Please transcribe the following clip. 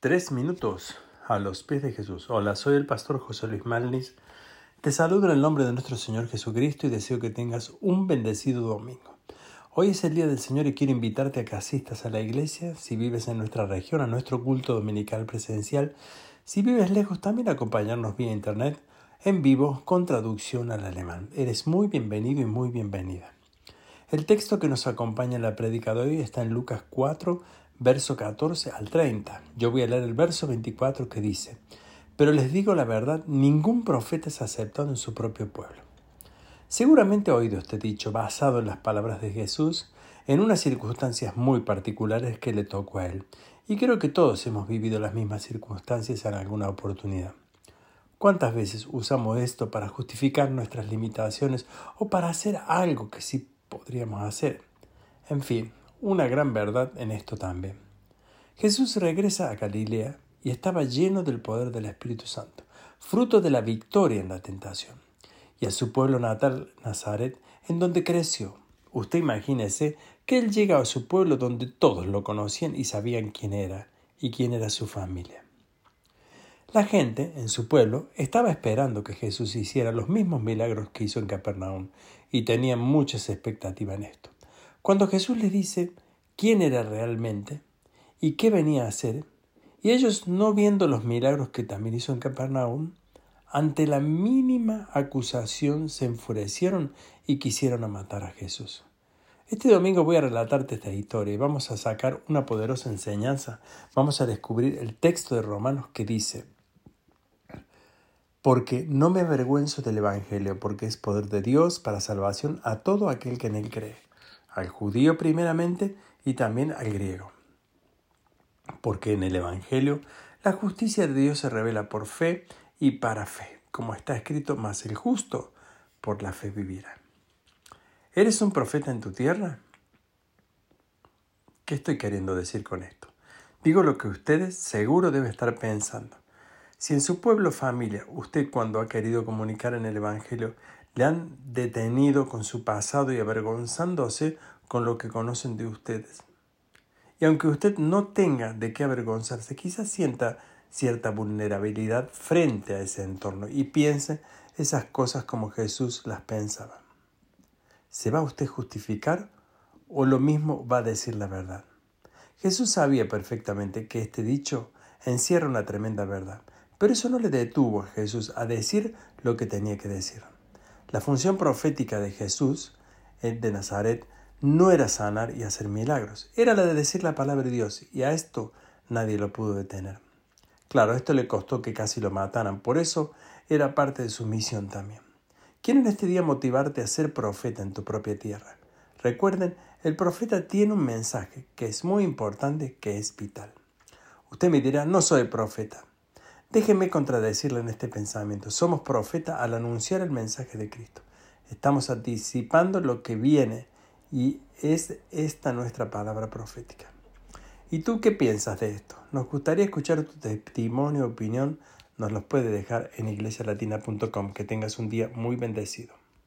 Tres minutos a los pies de Jesús. Hola, soy el pastor José Luis Malnis. Te saludo en el nombre de nuestro Señor Jesucristo y deseo que tengas un bendecido domingo. Hoy es el día del Señor y quiero invitarte a que asistas a la iglesia, si vives en nuestra región, a nuestro culto dominical presencial. Si vives lejos, también acompañarnos vía internet, en vivo, con traducción al alemán. Eres muy bienvenido y muy bienvenida. El texto que nos acompaña en la prédica de hoy está en Lucas 4, verso 14 al 30. Yo voy a leer el verso 24 que dice, Pero les digo la verdad, ningún profeta es aceptado en su propio pueblo. Seguramente ha oído este dicho basado en las palabras de Jesús en unas circunstancias muy particulares que le tocó a él, y creo que todos hemos vivido las mismas circunstancias en alguna oportunidad. ¿Cuántas veces usamos esto para justificar nuestras limitaciones o para hacer algo que sí podríamos hacer? En fin, una gran verdad en esto también. Jesús regresa a Galilea y estaba lleno del poder del Espíritu Santo, fruto de la victoria en la tentación, y a su pueblo natal, Nazaret, en donde creció. Usted imagínese que él llega a su pueblo donde todos lo conocían y sabían quién era y quién era su familia. La gente en su pueblo estaba esperando que Jesús hiciera los mismos milagros que hizo en Capernaum y tenían muchas expectativas en esto. Cuando Jesús les dice quién era realmente y qué venía a hacer, y ellos no viendo los milagros que también hizo en Capernaum, ante la mínima acusación se enfurecieron y quisieron matar a Jesús. Este domingo voy a relatarte esta historia y vamos a sacar una poderosa enseñanza. Vamos a descubrir el texto de Romanos que dice, porque no me avergüenzo del Evangelio, porque es poder de Dios para salvación a todo aquel que en él cree al judío primeramente y también al griego. Porque en el Evangelio la justicia de Dios se revela por fe y para fe, como está escrito, más el justo por la fe vivirá. ¿Eres un profeta en tu tierra? ¿Qué estoy queriendo decir con esto? Digo lo que ustedes seguro deben estar pensando. Si en su pueblo familia usted cuando ha querido comunicar en el Evangelio le han detenido con su pasado y avergonzándose con lo que conocen de ustedes. Y aunque usted no tenga de qué avergonzarse, quizás sienta cierta vulnerabilidad frente a ese entorno y piense esas cosas como Jesús las pensaba. ¿Se va usted a justificar o lo mismo va a decir la verdad? Jesús sabía perfectamente que este dicho encierra una tremenda verdad, pero eso no le detuvo a Jesús a decir lo que tenía que decir. La función profética de Jesús de Nazaret no era sanar y hacer milagros, era la de decir la palabra de Dios, y a esto nadie lo pudo detener. Claro, esto le costó que casi lo mataran, por eso era parte de su misión también. Quiero en este día motivarte a ser profeta en tu propia tierra. Recuerden, el profeta tiene un mensaje que es muy importante, que es vital. Usted me dirá, no soy profeta. Déjeme contradecirle en este pensamiento. Somos profeta al anunciar el mensaje de Cristo. Estamos anticipando lo que viene y es esta nuestra palabra profética. ¿Y tú qué piensas de esto? Nos gustaría escuchar tu testimonio, opinión. Nos los puede dejar en iglesialatina.com. Que tengas un día muy bendecido.